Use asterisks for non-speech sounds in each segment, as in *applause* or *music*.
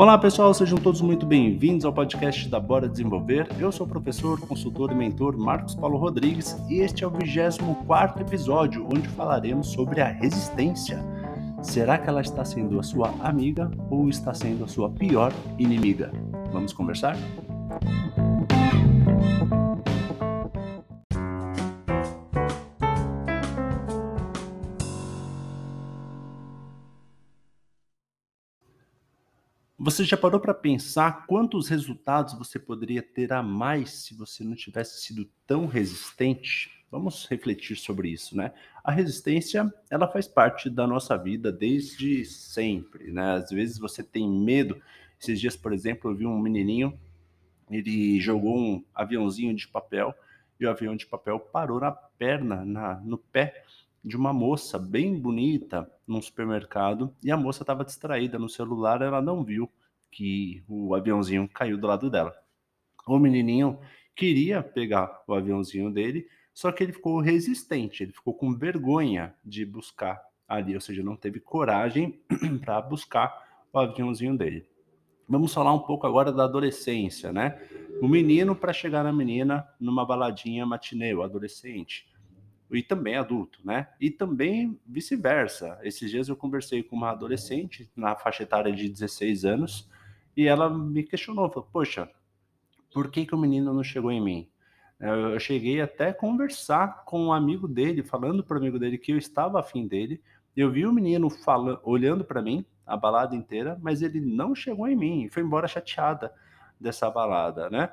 Olá pessoal, sejam todos muito bem-vindos ao podcast da Bora Desenvolver. Eu sou o professor, consultor e mentor Marcos Paulo Rodrigues e este é o 24 episódio onde falaremos sobre a resistência. Será que ela está sendo a sua amiga ou está sendo a sua pior inimiga? Vamos conversar? Você já parou para pensar quantos resultados você poderia ter a mais se você não tivesse sido tão resistente? Vamos refletir sobre isso, né? A resistência, ela faz parte da nossa vida desde sempre, né? Às vezes você tem medo. Esses dias, por exemplo, eu vi um menininho, ele jogou um aviãozinho de papel e o avião de papel parou na perna, na, no pé de uma moça bem bonita num supermercado e a moça estava distraída no celular, ela não viu que o aviãozinho caiu do lado dela. O menininho queria pegar o aviãozinho dele, só que ele ficou resistente, ele ficou com vergonha de buscar ali, ou seja, não teve coragem *clears throat* para buscar o aviãozinho dele. Vamos falar um pouco agora da adolescência, né? O menino para chegar na menina numa baladinha matinê, o adolescente e também adulto, né? E também vice-versa. Esses dias eu conversei com uma adolescente na faixa etária de 16 anos e ela me questionou, falou, poxa, por que, que o menino não chegou em mim? Eu cheguei até conversar com um amigo dele, falando para o amigo dele que eu estava afim dele. Eu vi o menino falando, olhando para mim a balada inteira, mas ele não chegou em mim, foi embora chateada dessa balada, né?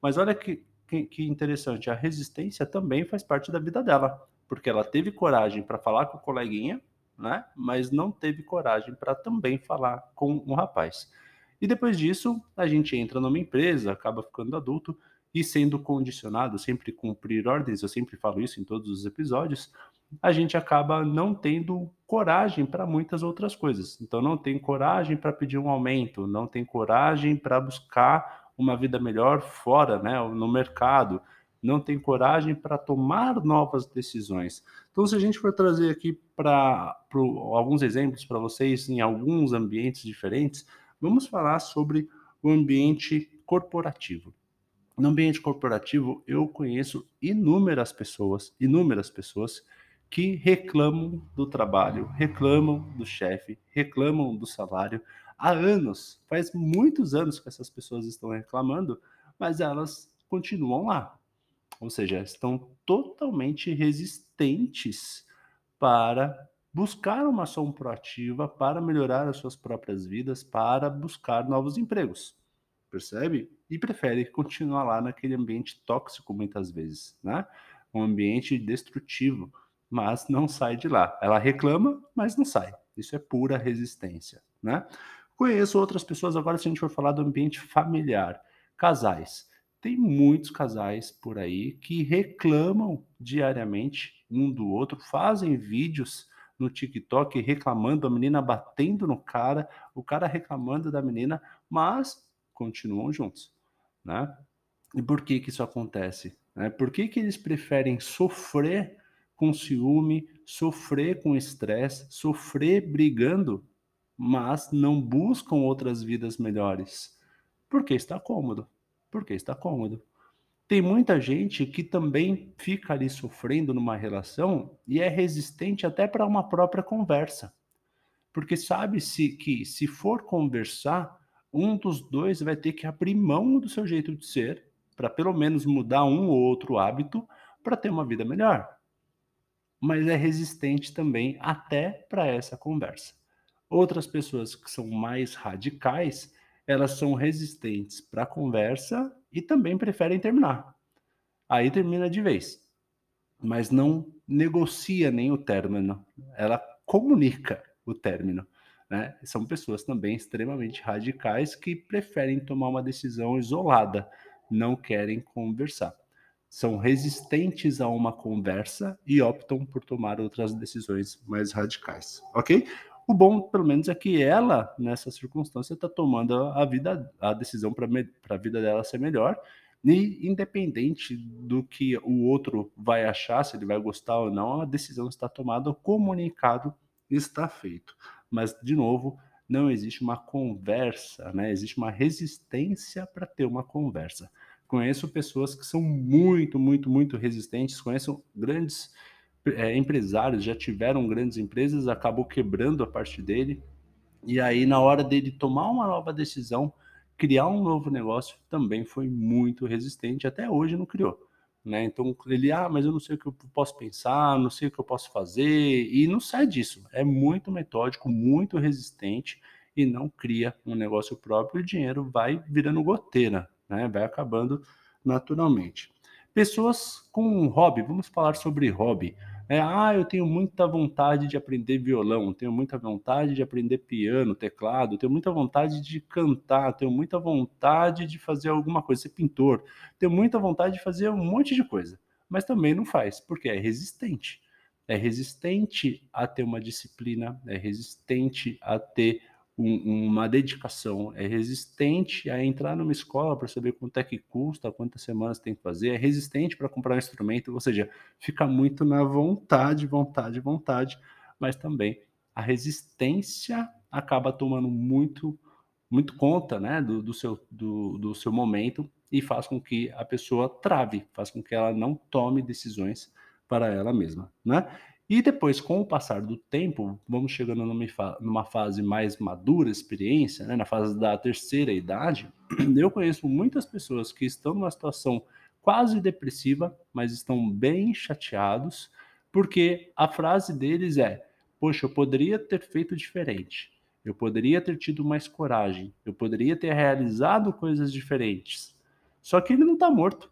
Mas olha que que, interessante, a resistência também faz parte da vida dela, porque ela teve coragem para falar com o coleguinha, né? Mas não teve coragem para também falar com um rapaz. E depois disso, a gente entra numa empresa, acaba ficando adulto e sendo condicionado, sempre cumprir ordens, eu sempre falo isso em todos os episódios, a gente acaba não tendo coragem para muitas outras coisas. Então não tem coragem para pedir um aumento, não tem coragem para buscar uma vida melhor fora, né, no mercado, não tem coragem para tomar novas decisões. Então, se a gente for trazer aqui para alguns exemplos para vocês em alguns ambientes diferentes, vamos falar sobre o ambiente corporativo. No ambiente corporativo, eu conheço inúmeras pessoas, inúmeras pessoas que reclamam do trabalho, reclamam do chefe, reclamam do salário, há anos, faz muitos anos que essas pessoas estão reclamando, mas elas continuam lá. Ou seja, estão totalmente resistentes para buscar uma ação proativa, para melhorar as suas próprias vidas, para buscar novos empregos. Percebe? E prefere continuar lá naquele ambiente tóxico muitas vezes, né? Um ambiente destrutivo, mas não sai de lá. Ela reclama, mas não sai. Isso é pura resistência, né? Conheço outras pessoas, agora se a gente for falar do ambiente familiar, casais. Tem muitos casais por aí que reclamam diariamente um do outro, fazem vídeos no TikTok reclamando, a menina batendo no cara, o cara reclamando da menina, mas continuam juntos, né? E por que que isso acontece? Né? Por que que eles preferem sofrer com ciúme, sofrer com estresse, sofrer brigando mas não buscam outras vidas melhores. Porque está cômodo. Porque está cômodo. Tem muita gente que também fica ali sofrendo numa relação e é resistente até para uma própria conversa. Porque sabe-se que se for conversar, um dos dois vai ter que abrir mão do seu jeito de ser para pelo menos mudar um ou outro hábito para ter uma vida melhor. Mas é resistente também até para essa conversa. Outras pessoas que são mais radicais, elas são resistentes para a conversa e também preferem terminar. Aí termina de vez, mas não negocia nem o término, ela comunica o término. Né? São pessoas também extremamente radicais que preferem tomar uma decisão isolada, não querem conversar. São resistentes a uma conversa e optam por tomar outras decisões mais radicais, ok? O bom, pelo menos, é que ela, nessa circunstância, está tomando a vida, a decisão para a vida dela ser melhor. E independente do que o outro vai achar, se ele vai gostar ou não, a decisão está tomada, o comunicado está feito. Mas, de novo, não existe uma conversa, né? Existe uma resistência para ter uma conversa. Conheço pessoas que são muito, muito, muito resistentes, conheço grandes é, empresários, já tiveram grandes empresas, acabou quebrando a parte dele, e aí na hora dele tomar uma nova decisão, criar um novo negócio, também foi muito resistente, até hoje não criou. Né? Então ele, ah, mas eu não sei o que eu posso pensar, não sei o que eu posso fazer, e não sai disso. É muito metódico, muito resistente e não cria um negócio próprio, o dinheiro vai virando goteira, né? Vai acabando naturalmente. Pessoas com hobby, vamos falar sobre hobby. É, ah, eu tenho muita vontade de aprender violão, tenho muita vontade de aprender piano, teclado, tenho muita vontade de cantar, tenho muita vontade de fazer alguma coisa, ser pintor, tenho muita vontade de fazer um monte de coisa, mas também não faz, porque é resistente. É resistente a ter uma disciplina, é resistente a ter um, uma dedicação, é resistente a entrar numa escola para saber quanto é que custa, quantas semanas tem que fazer, é resistente para comprar um instrumento, ou seja, fica muito na vontade, vontade, vontade, mas também a resistência acaba tomando muito, muito conta né, do, do, seu, do, do seu momento e faz com que a pessoa trave, faz com que ela não tome decisões para ela mesma, né? E depois, com o passar do tempo, vamos chegando numa fase mais madura, experiência, né, na fase da terceira idade, *clears throat* eu conheço muitas pessoas que estão numa situação quase depressiva, mas estão bem chateados, porque a frase deles é: Poxa, eu poderia ter feito diferente, eu poderia ter tido mais coragem, eu poderia ter realizado coisas diferentes. Só que ele não está morto,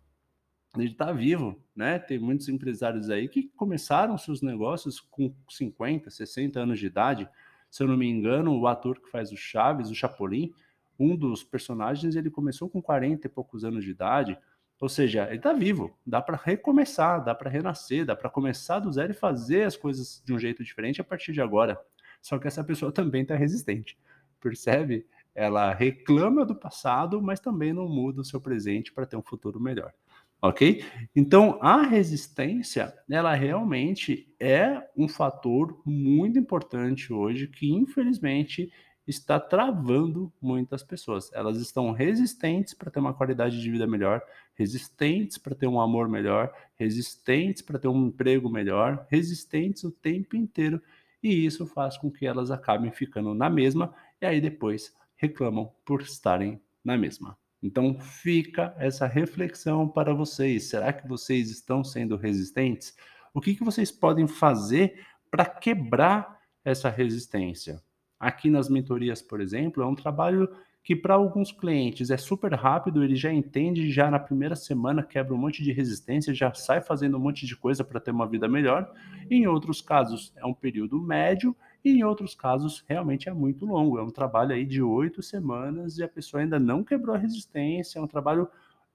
ele está vivo, né? Tem muitos empresários aí que começaram seus negócios com 50, 60 anos de idade. Se eu não me engano, o ator que faz o Chaves, o Chapolin, um dos personagens, ele começou com 40 e poucos anos de idade. Ou seja, ele está vivo, dá para recomeçar, dá para renascer, dá para começar do zero e fazer as coisas de um jeito diferente a partir de agora. Só que essa pessoa também está resistente, percebe? Ela reclama do passado, mas também não muda o seu presente para ter um futuro melhor ok? Então, a resistência, ela realmente é um fator muito importante hoje que, infelizmente, está travando muitas pessoas. Elas estão resistentes para ter uma qualidade de vida melhor, resistentes para ter um amor melhor, resistentes para ter um emprego melhor, resistentes o tempo inteiro, e isso faz com que elas acabem ficando na mesma e aí depois reclamam por estarem na mesma. Então fica essa reflexão para vocês. Será que vocês estão sendo resistentes? O que, que vocês podem fazer para quebrar essa resistência? Aqui nas mentorias, por exemplo, é um trabalho que para alguns clientes é super rápido, ele já entende, já na primeira semana quebra um monte de resistência, já sai fazendo um monte de coisa para ter uma vida melhor. Em outros casos, é um período médio e em outros casos, realmente é muito longo. É um trabalho aí de oito semanas e a pessoa ainda não quebrou a resistência. É um trabalho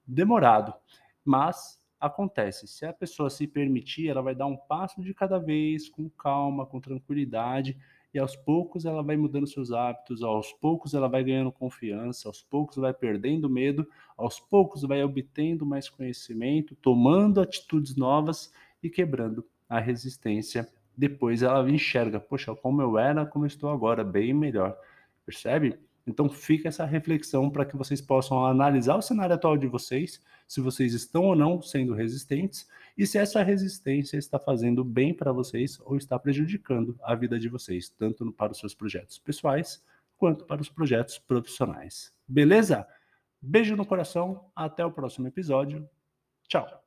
demorado, mas acontece. Se a pessoa se permitir, ela vai dar um passo de cada vez, com calma, com tranquilidade, e aos poucos ela vai mudando seus hábitos, aos poucos ela vai ganhando confiança, aos poucos vai perdendo medo, aos poucos vai obtendo mais conhecimento, tomando atitudes novas e quebrando a resistência depois ela enxerga, poxa, como eu era, como eu estou agora, bem melhor. Percebe? Então fica essa reflexão para que vocês possam analisar o cenário atual de vocês, se vocês estão ou não sendo resistentes e se essa resistência está fazendo bem para vocês ou está prejudicando a vida de vocês, tanto para os seus projetos pessoais quanto para os projetos profissionais. Beleza? Beijo no coração, até o próximo episódio. Tchau.